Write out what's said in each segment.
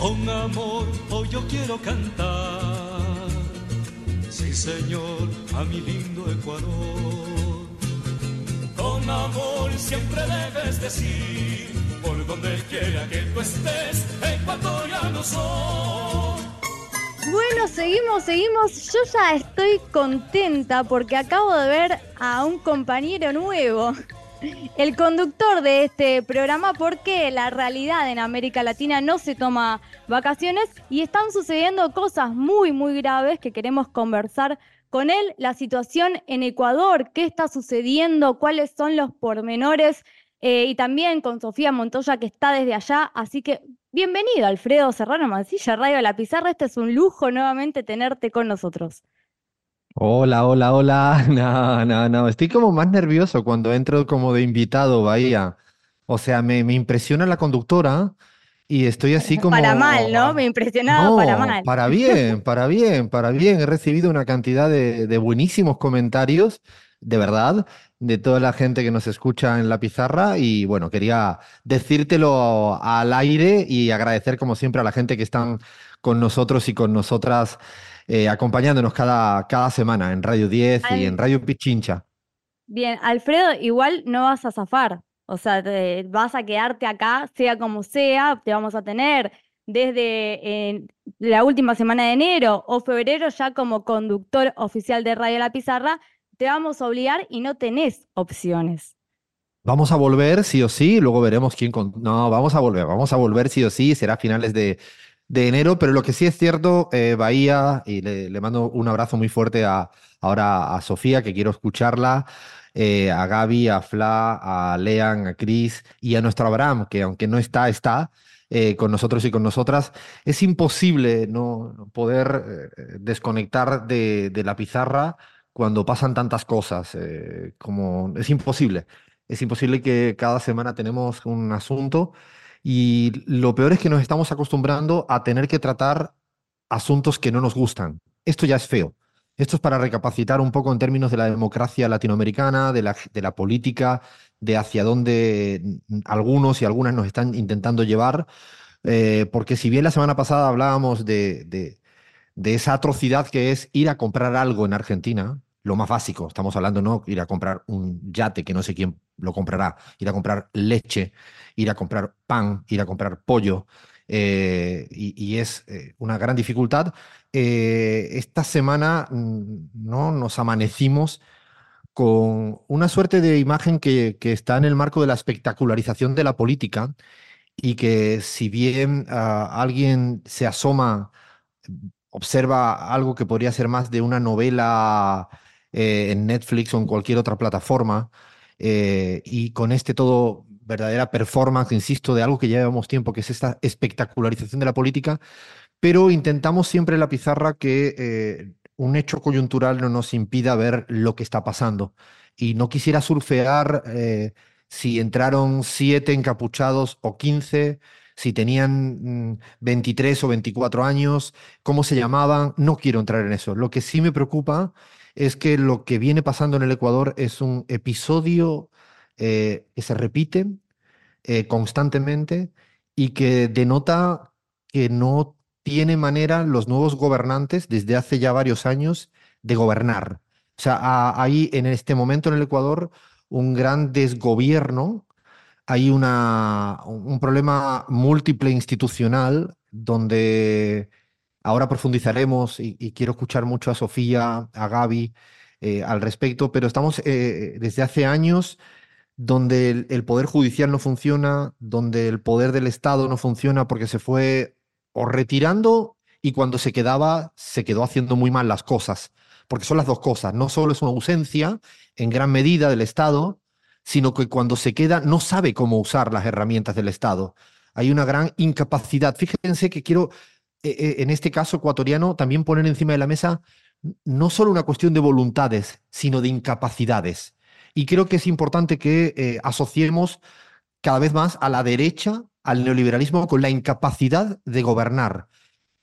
Con amor hoy yo quiero cantar, sí señor, a mi lindo Ecuador. Con amor siempre debes decir, por donde quiera que tú estés, ecuatoriano soy. Bueno, seguimos, seguimos. Yo ya estoy contenta porque acabo de ver a un compañero nuevo, el conductor de este programa, porque la realidad en América Latina no se toma vacaciones y están sucediendo cosas muy, muy graves que queremos conversar con él. La situación en Ecuador, qué está sucediendo, cuáles son los pormenores. eh, y también con Sofía Montoya, que está desde allá. Así que Bienvenido, Alfredo Serrano Mancilla, Radio La Pizarra. Este es un lujo nuevamente tenerte con nosotros. Hola, hola, hola. No, no, no. Estoy como más nervioso cuando entro como de invitado, Bahía. O sea, me, me impresiona la conductora y estoy así como... Para mal, ¿no? Me impresionaba para No, mal. para bien, para bien, para bien. He recibido una cantidad de, de buenísimos comentarios, de verdad, de toda la gente que nos escucha en la pizarra. Y bueno, quería decírtelo al aire y agradecer, como siempre, a la gente que están con nosotros y con nosotras, eh, acompañándonos cada, cada semana en Radio 10 y en Radio Pichincha. Bien, Alfredo, igual no vas a zafar. O sea, te- vas a quedarte acá, sea como sea, te vamos a tener desde eh, la última semana de enero o febrero ya como conductor oficial de Radio La Pizarra. Te vamos a obligar y no tenés opciones. Vamos a volver sí o sí, luego veremos quién... con- No, vamos a volver, vamos a volver sí o sí, será a finales de, de enero, pero lo que sí es cierto, eh, Bahía, y le, mando un abrazo muy fuerte a, ahora a Sofía, que quiero escucharla, eh, a Gaby, a Fla, a Lean, a Cris y a nuestro Abraham, que aunque no está, está eh, con nosotros y con nosotras. Es imposible no poder eh, desconectar de, de la pizarra cuando pasan tantas cosas, como es imposible. Es imposible que cada semana tenemos un asunto y lo peor es que nos estamos acostumbrando a tener que tratar asuntos que no nos gustan. Esto ya es feo. Esto es para recapacitar un poco en términos de la democracia latinoamericana, de la, política, de hacia dónde algunos y algunas nos están intentando llevar. Eh, porque si bien la semana pasada hablábamos de esa atrocidad que es ir a comprar algo en Argentina, lo más básico, estamos hablando, no ir a comprar un yate que no sé quién lo comprará, ir a comprar leche, ir a comprar pan, ir a comprar pollo, eh, y, es eh, una gran dificultad. Eh, esta semana mm, no nos amanecimos con una suerte de imagen que, que está en el marco de la espectacularización de la política y que si bien ah, alguien se asoma, observa algo que podría ser más de una novela eh, en Netflix o en cualquier otra plataforma, eh, y con este todo verdadera performance, insisto, de algo que ya llevamos tiempo, que es esta espectacularización de la política, pero intentamos siempre en la pizarra que eh, un hecho coyuntural no nos impida ver lo que está pasando. Y no quisiera surfear eh, si entraron siete encapuchados o 15, si tenían mm, 23 o 24 años, cómo se llamaban. No quiero entrar en eso. Lo que sí me preocupa es que lo que viene pasando en el Ecuador es un episodio eh, que se repite eh, constantemente y que denota que no tiene manera los nuevos gobernantes desde hace ya varios años de gobernar. O sea, ha- hay en este momento en el Ecuador un gran desgobierno, hay una, un problema múltiple institucional donde ahora profundizaremos y, quiero escuchar mucho a Sofía, a Gaby eh, al respecto, pero estamos eh, desde hace años donde el, el poder judicial no funciona, donde el poder del Estado no funciona porque se fue o retirando y cuando se quedaba se quedó haciendo muy mal las cosas, porque son las dos cosas, no solo es una ausencia en gran medida del Estado, sino que cuando se queda no sabe cómo usar las herramientas del Estado. Hay una gran incapacidad. Fíjense que quiero, en este caso ecuatoriano, también poner encima de la mesa no solo una cuestión de voluntades, sino de incapacidades. Y creo que es importante que eh, asociemos cada vez más a la derecha, al neoliberalismo, con la incapacidad de gobernar.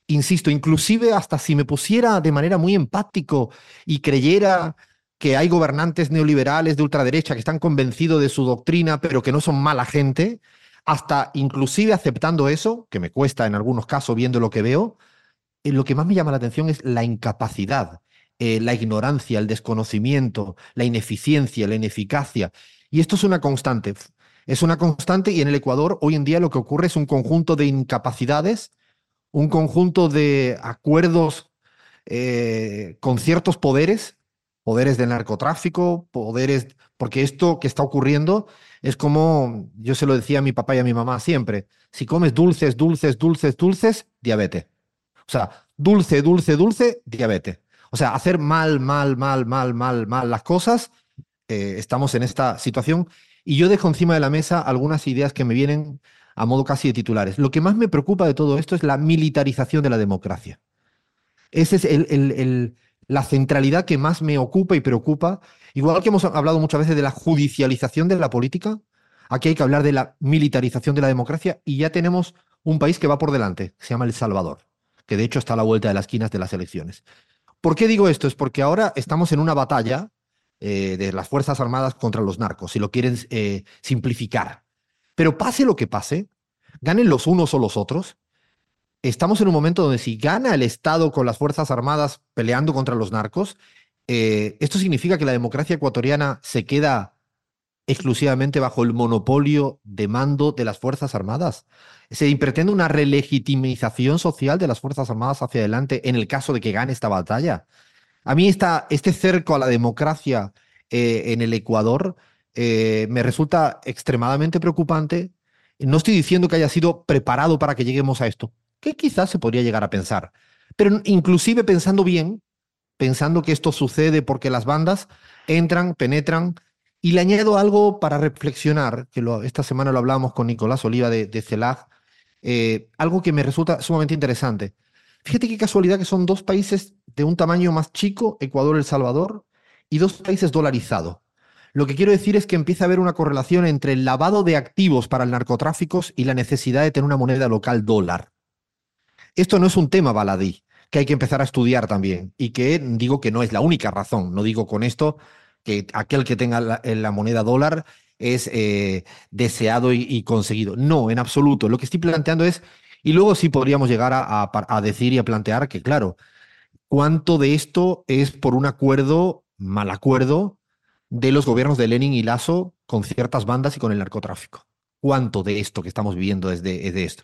Insisto, inclusive hasta si me pusiera de manera muy empático y creyera que hay gobernantes neoliberales de ultraderecha que están convencidos de su doctrina, pero que no son mala gente, hasta inclusive aceptando eso, que me cuesta en algunos casos viendo lo que veo, eh, lo que más me llama la atención es la incapacidad, eh, la ignorancia, el desconocimiento, la ineficiencia, la ineficacia. Y esto es una constante. Es una constante y en el Ecuador hoy en día lo que ocurre es un conjunto de incapacidades, un conjunto de acuerdos eh, con ciertos poderes, poderes del narcotráfico, poderes, porque esto que está ocurriendo es como yo se lo decía a mi papá y a mi mamá siempre, si comes dulces, dulces, dulces, dulces, diabetes. O sea, dulce, dulce, dulce, diabetes. O sea, hacer mal, mal, mal, mal, mal, mal las cosas, eh, estamos en esta situación. Y yo dejo encima de la mesa algunas ideas que me vienen a modo casi de titulares. Lo que más me preocupa de todo esto es la militarización de la democracia. Esa es el, la centralidad que más me ocupa y preocupa. Igual que hemos hablado muchas veces de la judicialización de la política, aquí hay que hablar de la militarización de la democracia y ya tenemos un país que va por delante, se llama El Salvador, que de hecho está a la vuelta de las esquinas de las elecciones. ¿Por qué digo esto? Es porque ahora estamos en una batalla eh, de las Fuerzas Armadas contra los narcos, si lo quieren eh, simplificar. Pero pase lo que pase, ganen los unos o los otros, estamos en un momento donde si gana el Estado con las Fuerzas Armadas peleando contra los narcos, eh, esto significa que la democracia ecuatoriana se queda exclusivamente bajo el monopolio de mando de las Fuerzas Armadas. Se pretende una relegitimización social de las Fuerzas Armadas hacia adelante en el caso de que gane esta batalla. A mí este cerco a la democracia eh, en el Ecuador eh, me resulta extremadamente preocupante. No estoy diciendo que haya sido preparado para que lleguemos a esto, que quizás se podría llegar a pensar. Pero inclusive pensando bien, pensando que esto sucede porque las bandas entran, penetran, y le añado algo para reflexionar, que esta semana lo hablamos con Nicolás Oliva de, de eh, algo que me resulta sumamente interesante. Fíjate qué casualidad que son dos países de un tamaño más chico, Ecuador y El Salvador, y dos países dolarizados. Lo que quiero decir es que empieza a haber una correlación entre el lavado de activos para el narcotráfico y la necesidad de tener una moneda local dólar. Esto no es un tema baladí, que hay que empezar a estudiar también y que digo que no es la única razón. No digo con esto que aquel que tenga la, moneda dólar es eh, deseado y, conseguido. No, en absoluto. Lo que estoy planteando es, y luego sí podríamos llegar a, decir y a plantear que, claro, cuánto de esto es por un acuerdo, mal acuerdo, de los gobiernos de Lenin y Lasso con ciertas bandas y con el narcotráfico. ¿Cuánto de esto que estamos viviendo es esto?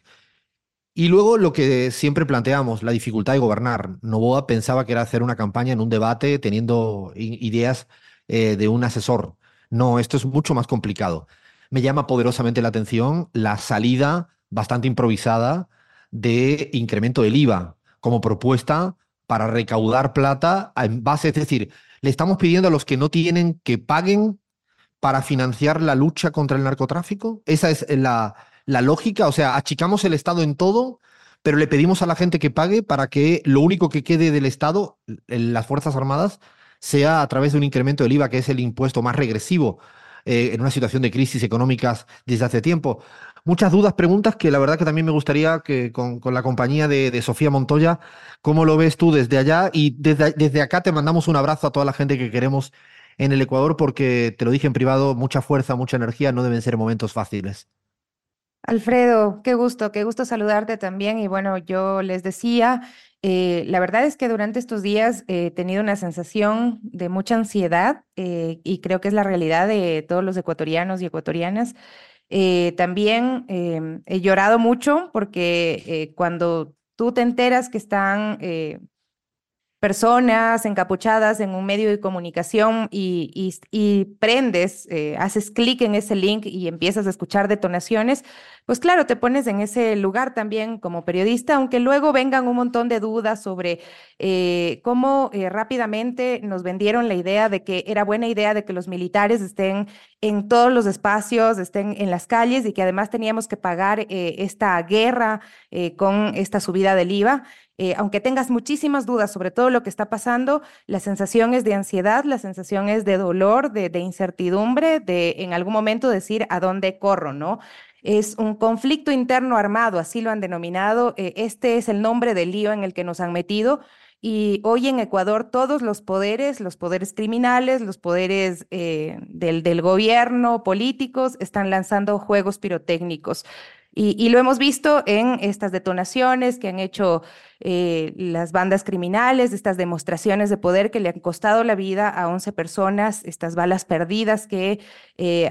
Y luego lo que siempre planteamos, la dificultad de gobernar. Novoa pensaba que era hacer una campaña en un debate teniendo ideas eh, de un asesor. No, esto es mucho más complicado. Me llama poderosamente la atención la salida bastante improvisada de incremento del IVA como propuesta para recaudar plata en base, es decir, le estamos pidiendo a los que no tienen que paguen para financiar la lucha contra el narcotráfico. Esa es la, la lógica, o sea, achicamos el Estado en todo, pero le pedimos a la gente que pague para que lo único que quede del Estado, las Fuerzas Armadas, sea a través de un incremento del IVA, que es el impuesto más regresivo eh, en una situación de crisis económicas desde hace tiempo. Muchas dudas, preguntas que la verdad que también me gustaría que con, la compañía de, Sofía Montoya, ¿cómo lo ves tú desde allá? Y desde, desde acá te mandamos un abrazo a toda la gente que queremos en el Ecuador, porque te lo dije en privado, mucha fuerza, mucha energía, no deben ser momentos fáciles. Alfredo, qué gusto, qué gusto saludarte también. Y bueno, yo les decía, eh, la verdad es que durante estos días he tenido una sensación de mucha ansiedad eh, y creo que es la realidad de todos los ecuatorianos y ecuatorianas. Eh, también em, he llorado mucho porque cuando tú te enteras que están personas encapuchadas en un medio de comunicación y, prendes, eh, haces clic en ese link y empiezas a escuchar detonaciones, pues claro, te pones en ese lugar también como periodista, aunque luego vengan un montón de dudas sobre eh, cómo eh, rápidamente nos vendieron la idea de que era buena idea de que los militares estén en todos los espacios, estén en las calles y que además teníamos que pagar esta guerra con esta subida del IVA. Eh, aunque tengas muchísimas dudas sobre todo lo que está pasando, la sensación es de ansiedad, la sensación es de dolor, de, incertidumbre, de en algún momento decir a dónde corro, ¿no? Es un conflicto interno armado, así lo han denominado. Eh, este es el nombre del lío en el que nos han metido. Y hoy en Ecuador todos los poderes, los poderes criminales, los poderes eh, del gobierno, políticos, están lanzando juegos pirotécnicos. Y, lo hemos visto en estas detonaciones que han hecho eh, las bandas criminales, estas demostraciones de poder que le han costado la vida a 11 personas, estas balas perdidas que eh,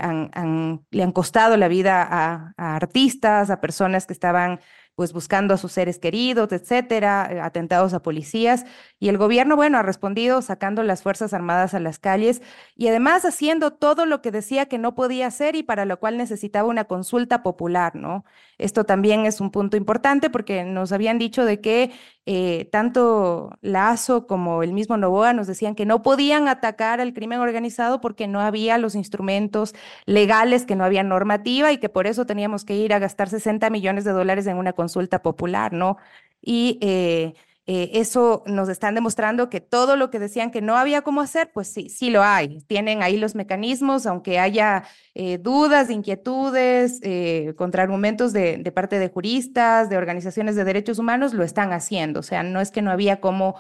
le han costado la vida a artistas, a personas que estaban pues buscando a sus seres queridos, etcétera, eh, atentados a policías. Y el gobierno, bueno, ha respondido sacando las Fuerzas Armadas a las calles y además haciendo todo lo que decía que no podía hacer y para lo cual necesitaba una consulta popular, ¿no? Esto también es un punto importante porque nos habían dicho de que eh, tanto Lazo como el mismo Novoa nos decían que no podían atacar al crimen organizado porque no había los instrumentos legales, que no había normativa y que por eso teníamos que ir a gastar 60 millones de dólares en una consulta popular, ¿no? Y eh, eh, eso nos están demostrando que todo lo que decían que no había cómo hacer, pues sí, sí lo hay. Tienen ahí los mecanismos, aunque haya eh, dudas, inquietudes, eh, contraargumentos de, parte de juristas, de organizaciones de derechos humanos, lo están haciendo. O sea, no es que no había cómo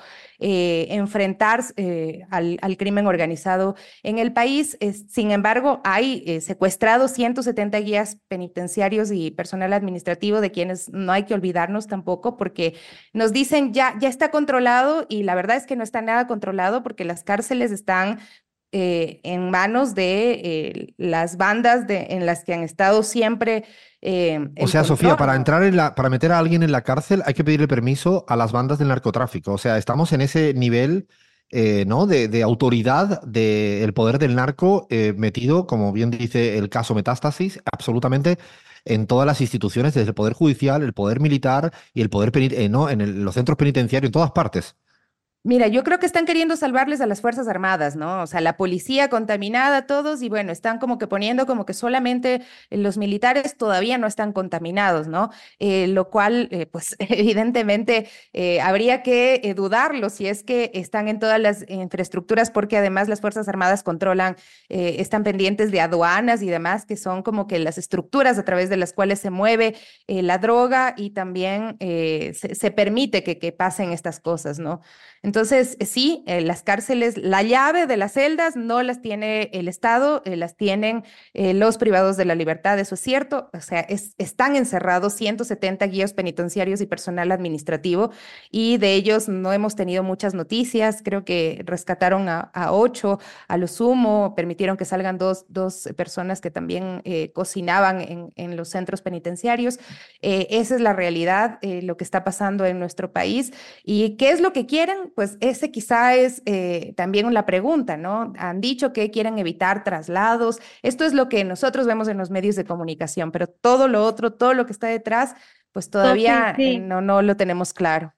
enfrentar al, al, crimen organizado en el país. sin embargo, hay secuestrados 170 guías penitenciarios y personal administrativo de quienes no hay que olvidarnos tampoco, porque nos dicen ya ya, está controlado y la verdad es que no está nada controlado porque las cárceles están eh, en manos de eh, las bandas de, en las que han estado siempre. Eh, o sea, Sofía, para entrar en la, para meter a alguien en la cárcel hay que pedirle permiso a las bandas del narcotráfico. O sea, estamos en ese nivel ¿no? de, autoridad del poder del narco metido, como bien dice el caso Metástasis, absolutamente en todas las instituciones, desde el Poder Judicial, el Poder Militar y el Poder eh, ¿no? en los centros penitenciarios, en todas partes. Mira, yo creo que están queriendo salvarles a las Fuerzas Armadas, ¿no? O sea, la policía contaminada, todos, y bueno, están como que poniendo como que solamente los militares todavía no están contaminados, ¿no? Eh, lo cual, eh, pues evidentemente eh, habría que dudarlo si es que están en todas las infraestructuras, porque además las Fuerzas Armadas controlan, están pendientes de aduanas y demás, que son como que las estructuras a través de las cuales se mueve la droga y también se, permite que pasen estas cosas, ¿no? Entonces, eh, sí, eh, las cárceles, la llave de las celdas no las tiene el Estado, eh, las tienen los privados de la libertad, eso es cierto. O sea, están encerrados 170 guías penitenciarios y personal administrativo y de ellos no hemos tenido muchas noticias. Creo que rescataron a, ocho a lo sumo, permitieron que salgan dos, dos personas que también cocinaban en, en, los centros penitenciarios. esa es la realidad, lo que está pasando en nuestro país. ¿Y qué es lo que quieren? Pues ese quizá es eh, también la pregunta, ¿no? Han dicho que quieren evitar traslados. Esto es lo que nosotros vemos en los medios de comunicación, pero todo lo otro, todo lo que está detrás, pues todavía no, no lo tenemos claro.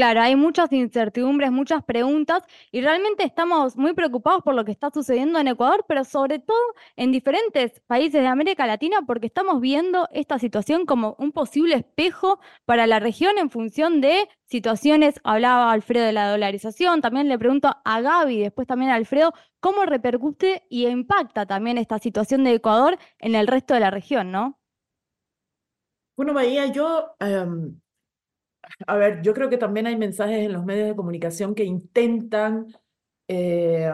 Claro, hay muchas incertidumbres, muchas preguntas y realmente estamos muy preocupados por lo que está sucediendo en Ecuador, pero sobre todo en diferentes países de América Latina porque estamos viendo esta situación como un posible espejo para la región en función de situaciones, hablaba Alfredo de la dolarización, también le pregunto a Gaby, después también a Alfredo, cómo repercute y impacta también esta situación de Ecuador en el resto de la región, ¿no? Bueno, Bahía, yo em, a ver, yo creo que también hay mensajes en los medios de comunicación que intentan eh,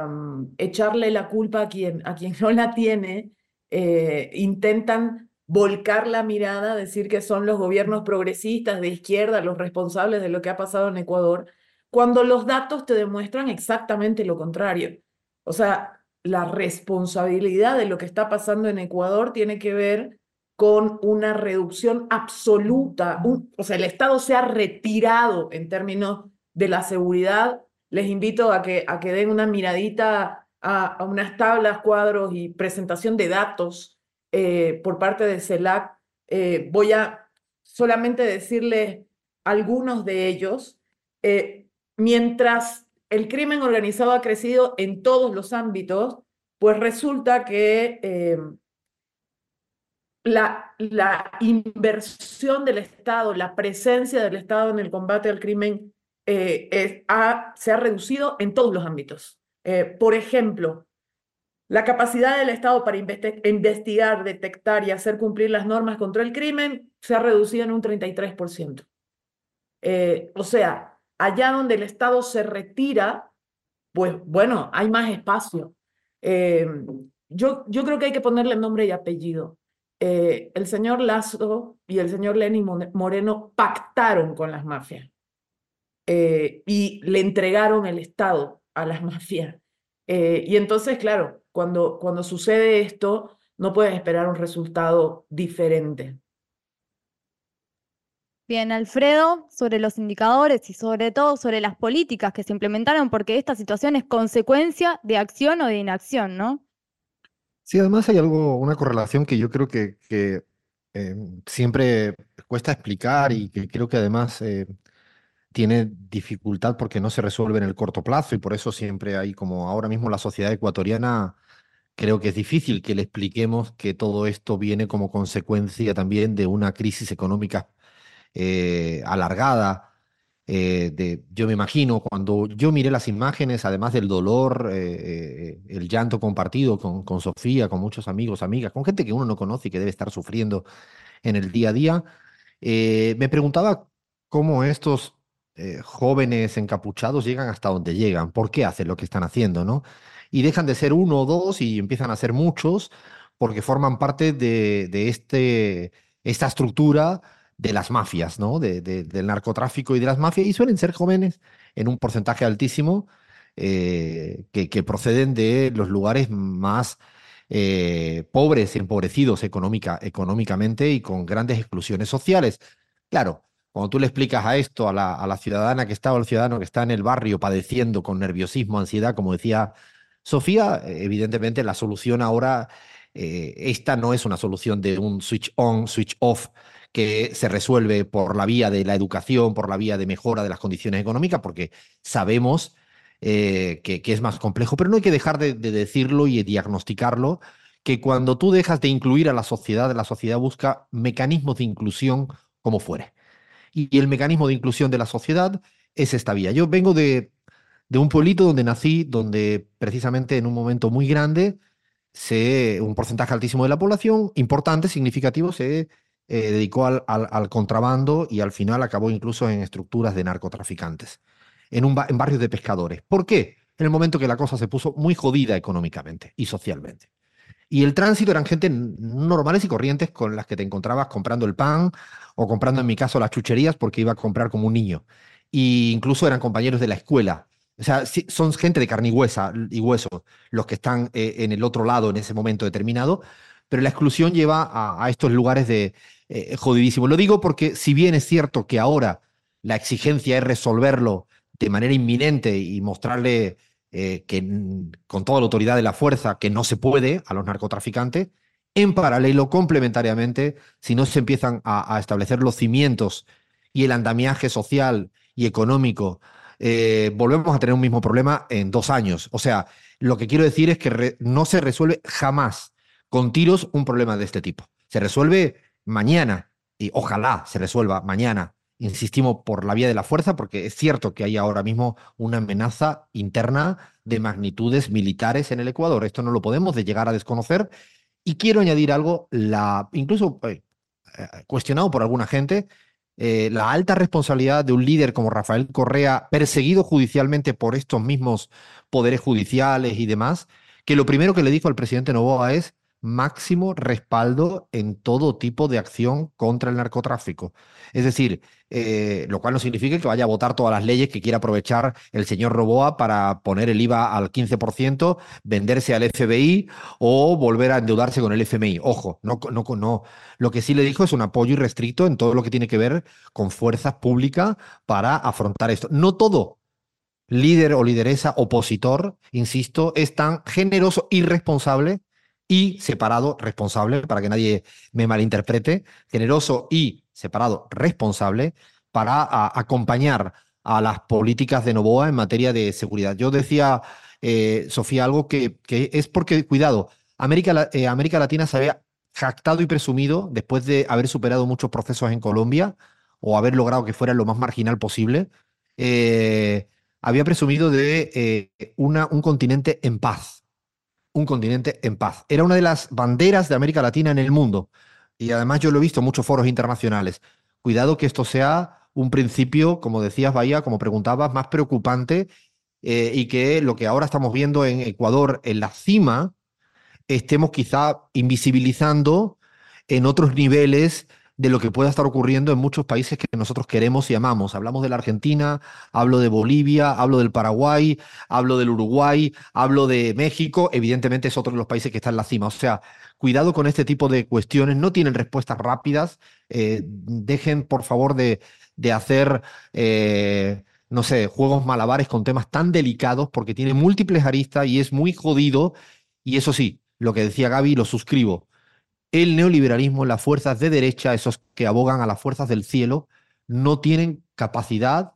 echarle la culpa a quien, a quien no la tiene, eh, intentan volcar la mirada, decir que son los gobiernos progresistas de izquierda los responsables de lo que ha pasado en Ecuador, cuando los datos te demuestran exactamente lo contrario. O sea, la responsabilidad de lo que está pasando en Ecuador tiene que ver con una reducción absoluta, o sea, el Estado se ha retirado en términos de la seguridad. Les invito a que, a que den una miradita a, unas tablas, cuadros y presentación de datos eh, por parte de CELAC. Eh, voy a solamente decirles algunos de ellos. Eh, mientras el crimen organizado ha crecido en todos los ámbitos, pues resulta que la, inversión del Estado, la presencia del Estado en el combate al crimen eh, se ha reducido en todos los ámbitos. Eh, por ejemplo, la capacidad del Estado para investigar, detectar y hacer cumplir las normas contra el crimen se ha reducido en un 33%. Eh, o sea, allá donde el Estado se retira, pues bueno, hay más espacio. Eh, yo, yo creo que hay que ponerle nombre y apellido. Eh, el señor Lazo y el señor Lenin Moreno pactaron con las mafias eh, y le entregaron el Estado a las mafias. y entonces, claro, cuando, cuando sucede esto, no puedes esperar un resultado diferente. Bien, Alfredo, sobre los indicadores y sobre todo sobre las políticas que se implementaron, porque esta situación es consecuencia de acción o de inacción, ¿no? Sí, además hay algo, una correlación que yo creo que, eh, siempre cuesta explicar y que creo que además eh, tiene dificultad porque no se resuelve en el corto plazo y por eso siempre hay como ahora mismo la sociedad ecuatoriana creo que es difícil que le expliquemos que todo esto viene como consecuencia también de una crisis económica eh, alargada. Eh, yo me imagino, cuando yo miré las imágenes, además del dolor, llanto compartido con, Sofía, con muchos amigos, amigas, con gente que uno no conoce y que debe estar sufriendo en el día a día, me preguntaba cómo estos jóvenes encapuchados llegan hasta donde llegan, por qué hacen lo que están haciendo, ¿no? Y dejan de ser uno o dos y empiezan a ser muchos porque forman parte de, este, esta estructura de las mafias, ¿no? De, del narcotráfico y de las mafias, y suelen ser jóvenes en un porcentaje altísimo eh, que, proceden de los lugares más eh, pobres empobrecidos económica, económicamente y con grandes exclusiones sociales. Claro, cuando tú le explicas a esto a la, ciudadana que está o al ciudadano que está en el barrio padeciendo con nerviosismo, ansiedad, como decía Sofía, evidentemente la solución ahora, eh, esta no es una solución de un switch on, switch off que se resuelve por la vía de la educación, por la vía de mejora de las condiciones económicas, porque sabemos eh, que, es más complejo, pero no hay que dejar de, decirlo y de diagnosticarlo, que cuando tú dejas de incluir a la sociedad, la sociedad busca mecanismos de inclusión como fuere. Y, el mecanismo de inclusión de la sociedad es esta vía. Yo vengo de, un pueblito donde nací, donde precisamente en un momento muy grande, se, un porcentaje altísimo de la población, importante, significativo, se eh, dedicó al, contrabando y al final acabó incluso en estructuras de narcotraficantes, en, un, en barrios de pescadores. ¿Por qué? En el momento que la cosa se puso muy jodida económicamente y socialmente. Y el tránsito eran gente normales y corrientes con las que te encontrabas comprando el pan o comprando, en mi caso, las chucherías porque iba a comprar como un niño. Y incluso eran compañeros de la escuela. O sea, son gente de carne y, y hueso los que están eh, en el otro lado en ese momento determinado, pero la exclusión lleva a estos lugares de, eh, jodidísimo. Lo digo porque si bien es cierto que ahora la exigencia es resolverlo de manera inminente y mostrarle eh, que con toda la autoridad de la fuerza que no se puede a los narcotraficantes, en paralelo, complementariamente, si no se empiezan a, establecer los cimientos y el andamiaje social y económico, eh, volvemos a tener un mismo problema en dos años. O sea, lo que quiero decir es que no se resuelve jamás con tiros un problema de este tipo. Se resuelve mañana, y ojalá se resuelva mañana, insistimos, por la vía de la fuerza, porque es cierto que hay ahora mismo una amenaza interna de magnitudes militares en el Ecuador. Esto no lo podemos de llegar a desconocer. Y quiero añadir algo, la, incluso eh, eh, cuestionado por alguna gente, eh, la alta responsabilidad de un líder como Rafael Correa, perseguido judicialmente por estos mismos poderes judiciales y demás, que lo primero que le dijo al presidente Novoa es máximo respaldo en todo tipo de acción contra el narcotráfico. Es decir, eh, lo cual no significa que vaya a votar todas las leyes que quiera aprovechar el señor Roboa para poner el IVA al 15%, venderse al FBI o volver a endeudarse con el FMI. Ojo, no, no, no. Lo que sí le dijo es un apoyo irrestricto en todo lo que tiene que ver con fuerzas públicas para afrontar esto. No todo líder o lideresa opositor, insisto, es tan generoso y responsable y separado responsable, para que nadie me malinterprete, generoso y separado responsable para acompañar a las políticas de Novoa en materia de seguridad. Yo decía, eh, Sofía, algo que, que, es porque, cuidado, América, eh, América Latina se había jactado y presumido, después de haber superado muchos procesos en Colombia, o haber logrado que fuera lo más marginal posible, eh, había presumido de una, un continente en paz, un continente en paz. Era una de las banderas de América Latina en el mundo. Y además yo lo he visto en muchos foros internacionales. Cuidado que esto sea un principio, como decías, Bahía, como preguntabas, más preocupante eh, y que lo que ahora estamos viendo en Ecuador en la cima, estemos quizá invisibilizando en otros niveles de lo que pueda estar ocurriendo en muchos países que nosotros queremos y amamos. Hablamos de la Argentina, hablo de Bolivia, hablo del Paraguay, hablo del Uruguay, hablo de México, evidentemente es otro de los países que está en la cima. O sea, cuidado con este tipo de cuestiones, no tienen respuestas rápidas, eh, dejen por favor de, de hacer... Eh, no sé, juegos malabares con temas tan delicados porque tiene múltiples aristas y es muy jodido. Y eso sí, lo que decía Gaby, lo suscribo el neoliberalismo, las fuerzas de derecha, esos que abogan a las fuerzas del cielo, no tienen capacidad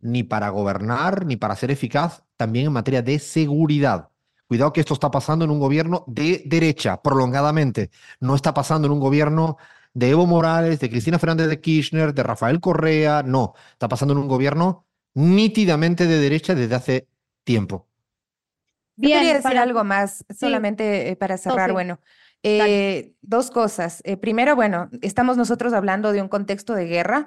ni para gobernar ni para ser eficaz también en materia de seguridad. Cuidado que esto está pasando en un gobierno de derecha, prolongadamente. No está pasando en un gobierno de Evo Morales, de Cristina Fernández de Kirchner, de Rafael Correa, no. Está pasando en un gobierno nítidamente de derecha desde hace tiempo. Bien, quería decir algo más, solamente eh, para cerrar. Bueno, eh, dos cosas. Eh, primero, bueno, estamos nosotros hablando de un contexto de guerra.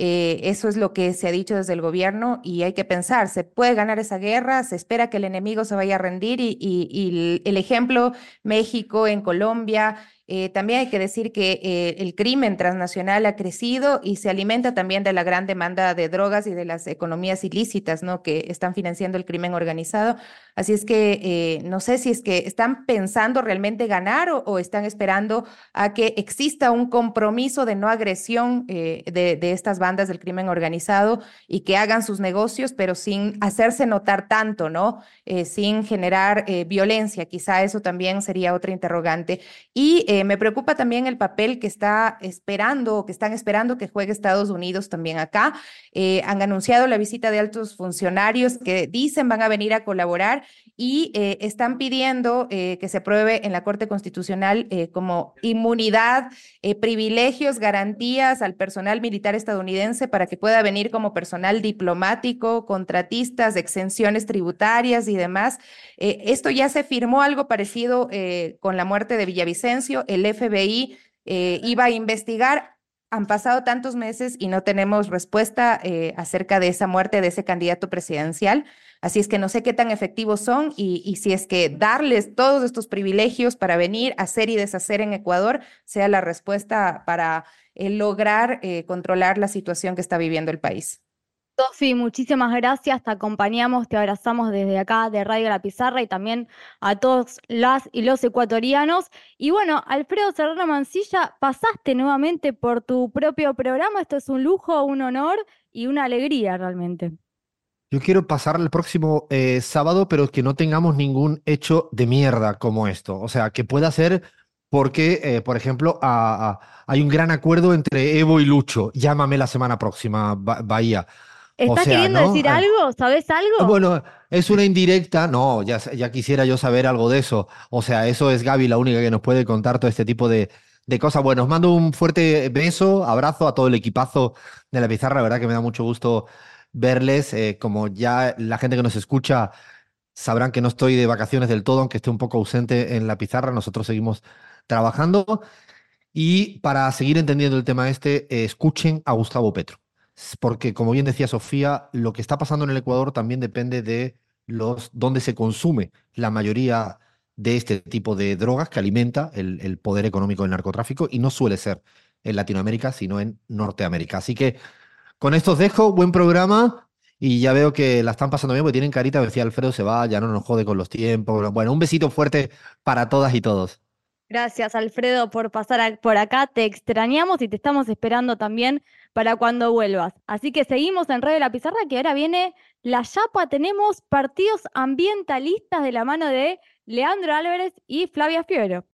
Eh, eso es lo que se ha dicho desde el gobierno y hay que pensar, se puede ganar esa guerra, se espera que el enemigo se vaya a rendir y, y el ejemplo México en Colombia, eh, también hay que decir que eh, el crimen transnacional ha crecido y se alimenta también de la gran demanda de drogas y de las economías ilícitas, ¿no? Que están financiando el crimen organizado. Así es que eh, no sé si es que están pensando realmente ganar o, están esperando a que exista un compromiso de no agresión de, de, estas bandas del crimen organizado y que hagan sus negocios, pero sin hacerse notar tanto, ¿no? sin generar violencia. Quizá eso también sería otra interrogante. Y eh, me preocupa también el papel que está esperando, que están esperando que juegue Estados Unidos también acá. Eh, han anunciado la visita de altos funcionarios que dicen van a venir a colaborar y eh, están pidiendo que se apruebe en la Corte Constitucional como inmunidad, privilegios, garantías al personal militar estadounidense para que pueda venir como personal diplomático, contratistas, exenciones tributarias y demás. esto ya se firmó algo parecido con la muerte de Villavicencio el FBI eh, iba a investigar. Han pasado tantos meses y no tenemos respuesta eh, acerca de esa muerte de ese candidato presidencial. Así es que no sé qué tan efectivos son y, si es que darles todos estos privilegios para venir, a hacer y deshacer en Ecuador sea la respuesta para eh, lograr controlar la situación que está viviendo el país. Sofi, muchísimas gracias. Te acompañamos, te abrazamos desde acá de Radio La Pizarra y también a todos las y los ecuatorianos. Y bueno, Alfredo Serrano Mancilla, pasaste nuevamente por tu propio programa. Esto es un lujo, un honor y una alegría realmente. Yo quiero pasar el próximo eh, sábado, pero que no tengamos ningún hecho de mierda como esto. O sea, que pueda ser porque, eh, por ejemplo, hay un gran acuerdo entre Evo y Lucho. Llámame la semana próxima, Bahía. ¿Estás queriendo decir eh, algo? ¿Sabes algo? Bueno, es una indirecta. No, ya, ya quisiera yo saber algo de eso. O sea, eso es Gaby la única que nos puede contar todo este tipo de, cosas. Bueno, os mando un fuerte beso, abrazo a todo el equipazo de la pizarra. La verdad que me da mucho gusto verles. Eh, como ya la gente que nos escucha sabrán que no estoy de vacaciones del todo, aunque esté un poco ausente en la pizarra. Nosotros seguimos trabajando. Y para seguir entendiendo el tema este, eh, escuchen a Gustavo Petro porque como bien decía Sofía, lo que está pasando en el Ecuador también depende de los dónde se consume la mayoría de este tipo de drogas que alimenta el, poder económico del narcotráfico y no suele ser en Latinoamérica, sino en Norteamérica. Así que con esto os dejo, buen programa y ya veo que la están pasando bien porque tienen carita, decía Alfredo, se va, ya no nos jode con los tiempos. Bueno, un besito fuerte para todas y todos. Gracias, Alfredo, por pasar por acá. Te extrañamos y te estamos esperando también para cuando vuelvas. Así que seguimos en Radio La Pizarra, que ahora viene la chapa. Tenemos partidos ambientalistas de la mano de Leandro Álvarez y Flavia Fiero.